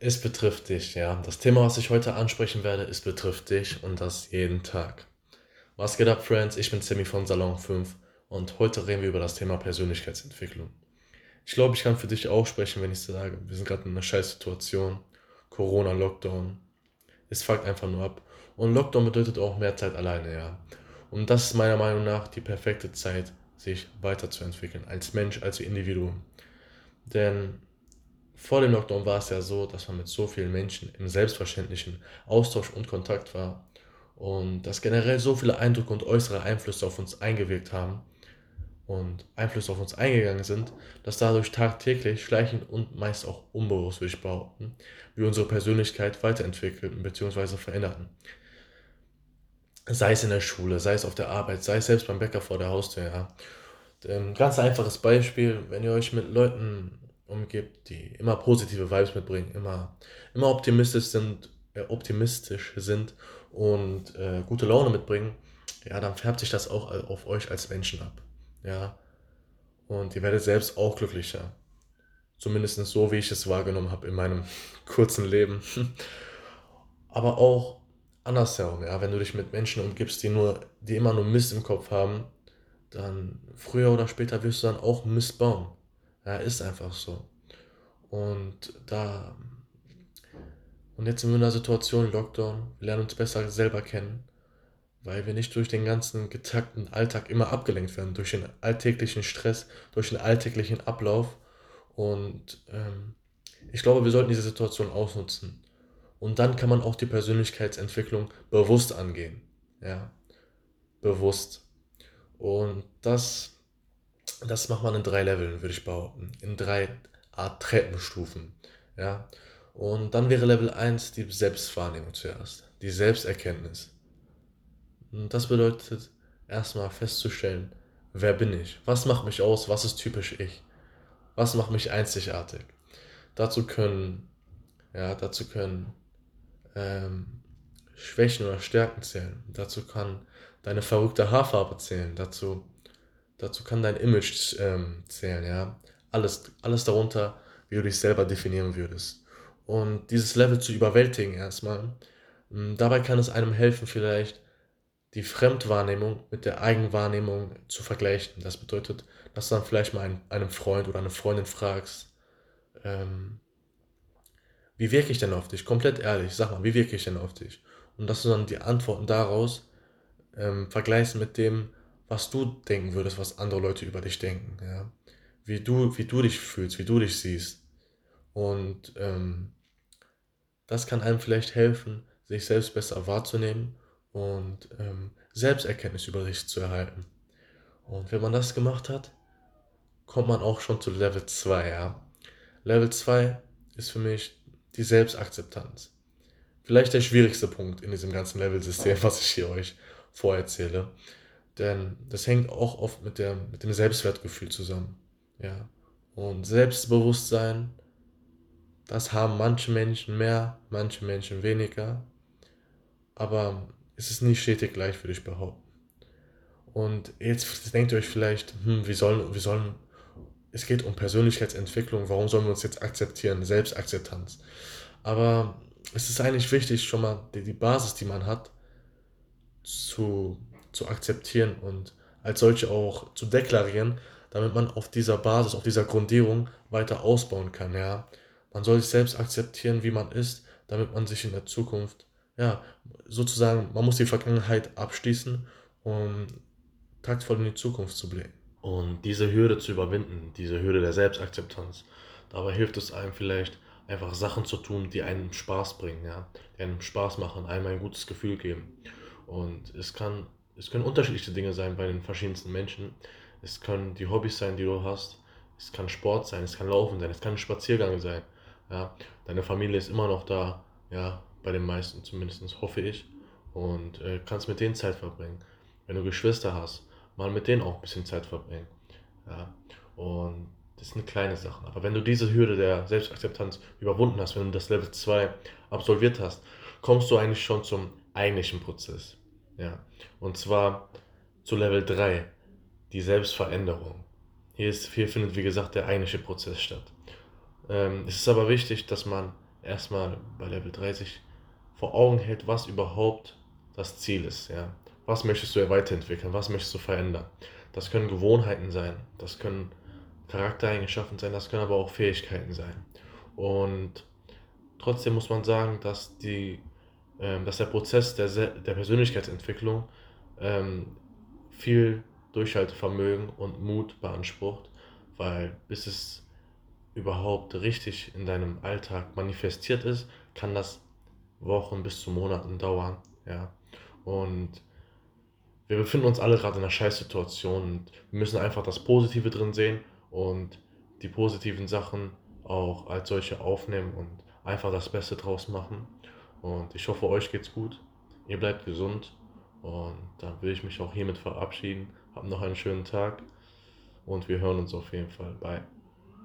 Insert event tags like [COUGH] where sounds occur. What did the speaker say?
Es betrifft dich, ja. Das Thema, was ich heute ansprechen werde, es betrifft dich und das jeden Tag. Was geht ab, Friends? Ich bin Sammy von Salon 5 und heute reden wir über das Thema Persönlichkeitsentwicklung. Ich glaube, ich kann für dich auch sprechen, wenn ich sage, wir sind gerade in einer scheiß Situation. Corona, Lockdown. Es fuckt einfach nur ab. Und Lockdown bedeutet auch mehr Zeit alleine, ja. Und das ist meiner Meinung nach die perfekte Zeit, sich weiterzuentwickeln, als Mensch, als Individuum. Denn vor dem Lockdown war es ja so, dass man mit so vielen Menschen im selbstverständlichen Austausch und Kontakt war und dass generell so viele Eindrücke und äußere Einflüsse auf uns eingewirkt haben und Einflüsse auf uns eingegangen sind, dass dadurch tagtäglich, schleichend und meist auch unbewusst, würde ich behaupten, wir unsere Persönlichkeit weiterentwickelten bzw. veränderten. Sei es in der Schule, sei es auf der Arbeit, sei es selbst beim Bäcker vor der Haustür. Ja. Ein ganz einfaches Beispiel, wenn ihr euch mit Leuten umgibt, die immer positive Vibes mitbringen, immer, immer optimistisch sind, äh, optimistisch sind und äh, gute Laune mitbringen, ja, dann färbt sich das auch auf euch als Menschen ab. Ja. Und ihr werdet selbst auch glücklicher. Zumindest so, wie ich es wahrgenommen habe in meinem [LAUGHS] kurzen Leben. [LAUGHS] Aber auch andersherum, ja, wenn du dich mit Menschen umgibst, die nur, die immer nur Mist im Kopf haben, dann früher oder später wirst du dann auch Mist bauen. Ja, ist einfach so. Und da. Und jetzt sind wir in einer Situation, Lockdown, wir lernen uns besser selber kennen, weil wir nicht durch den ganzen getakten Alltag immer abgelenkt werden, durch den alltäglichen Stress, durch den alltäglichen Ablauf. Und ähm, ich glaube, wir sollten diese Situation ausnutzen. Und dann kann man auch die Persönlichkeitsentwicklung bewusst angehen. Ja, bewusst. Und das das macht man in drei Leveln, würde ich behaupten. In drei Art Treppenstufen. Ja? Und dann wäre Level 1 die Selbstwahrnehmung zuerst, die Selbsterkenntnis. Und das bedeutet erstmal festzustellen, wer bin ich? Was macht mich aus? Was ist typisch ich? Was macht mich einzigartig? Dazu können, ja, dazu können ähm, Schwächen oder Stärken zählen. Dazu kann deine verrückte Haarfarbe zählen. Dazu Dazu kann dein Image ähm, zählen, ja. Alles, alles darunter, wie du dich selber definieren würdest. Und dieses Level zu überwältigen erstmal, hm, dabei kann es einem helfen, vielleicht die Fremdwahrnehmung mit der Eigenwahrnehmung zu vergleichen. Das bedeutet, dass du dann vielleicht mal einen, einem Freund oder eine Freundin fragst, ähm, wie wirke ich denn auf dich? Komplett ehrlich, sag mal, wie wirke ich denn auf dich? Und dass du dann die Antworten daraus ähm, vergleichst mit dem, was du denken würdest, was andere Leute über dich denken, ja. Wie du, wie du dich fühlst, wie du dich siehst. Und ähm, das kann einem vielleicht helfen, sich selbst besser wahrzunehmen und ähm, Selbsterkenntnis über sich zu erhalten. Und wenn man das gemacht hat, kommt man auch schon zu Level 2, ja. Level 2 ist für mich die Selbstakzeptanz. Vielleicht der schwierigste Punkt in diesem ganzen Level-System, [LAUGHS] was ich hier euch vorerzähle. Denn das hängt auch oft mit, der, mit dem Selbstwertgefühl zusammen. Ja. Und Selbstbewusstsein, das haben manche Menschen mehr, manche Menschen weniger. Aber es ist nicht stetig gleich, würde ich behaupten. Und jetzt denkt ihr euch vielleicht, hm, wie sollen, wie sollen, es geht um Persönlichkeitsentwicklung, warum sollen wir uns jetzt akzeptieren? Selbstakzeptanz. Aber es ist eigentlich wichtig, schon mal die, die Basis, die man hat, zu zu akzeptieren und als solche auch zu deklarieren, damit man auf dieser Basis, auf dieser Grundierung weiter ausbauen kann. Ja? Man soll sich selbst akzeptieren, wie man ist, damit man sich in der Zukunft, ja, sozusagen, man muss die Vergangenheit abschließen, um taktvoll in die Zukunft zu blicken. Und diese Hürde zu überwinden, diese Hürde der Selbstakzeptanz, dabei hilft es einem vielleicht, einfach Sachen zu tun, die einem Spaß bringen, ja, die einem Spaß machen, einem ein gutes Gefühl geben. Und es kann es können unterschiedliche Dinge sein bei den verschiedensten Menschen. Es können die Hobbys sein, die du hast. Es kann Sport sein, es kann Laufen sein, es kann ein Spaziergang sein. Ja, deine Familie ist immer noch da, ja, bei den meisten zumindest, hoffe ich. Und äh, kannst mit denen Zeit verbringen. Wenn du Geschwister hast, mal mit denen auch ein bisschen Zeit verbringen. Ja, und das sind kleine Sachen. Aber wenn du diese Hürde der Selbstakzeptanz überwunden hast, wenn du das Level 2 absolviert hast, kommst du eigentlich schon zum eigentlichen Prozess. Ja. Und zwar zu Level 3, die Selbstveränderung. Hier, ist, hier findet, wie gesagt, der eigentliche Prozess statt. Ähm, es ist aber wichtig, dass man erstmal bei Level 30 vor Augen hält, was überhaupt das Ziel ist. Ja? Was möchtest du weiterentwickeln? Was möchtest du verändern? Das können Gewohnheiten sein, das können Charaktereigenschaften sein, das können aber auch Fähigkeiten sein. Und trotzdem muss man sagen, dass, die, dass der Prozess der, der Persönlichkeitsentwicklung ähm, viel Durchhaltevermögen und Mut beansprucht, weil bis es überhaupt richtig in deinem Alltag manifestiert ist, kann das Wochen bis zu Monaten dauern. Ja. Und wir befinden uns alle gerade in einer Scheißsituation und wir müssen einfach das Positive drin sehen und die positiven Sachen auch als solche aufnehmen und einfach das Beste draus machen. Und ich hoffe, euch geht's gut. Ihr bleibt gesund. Und dann will ich mich auch hiermit verabschieden. Habt noch einen schönen Tag. Und wir hören uns auf jeden Fall. Bye.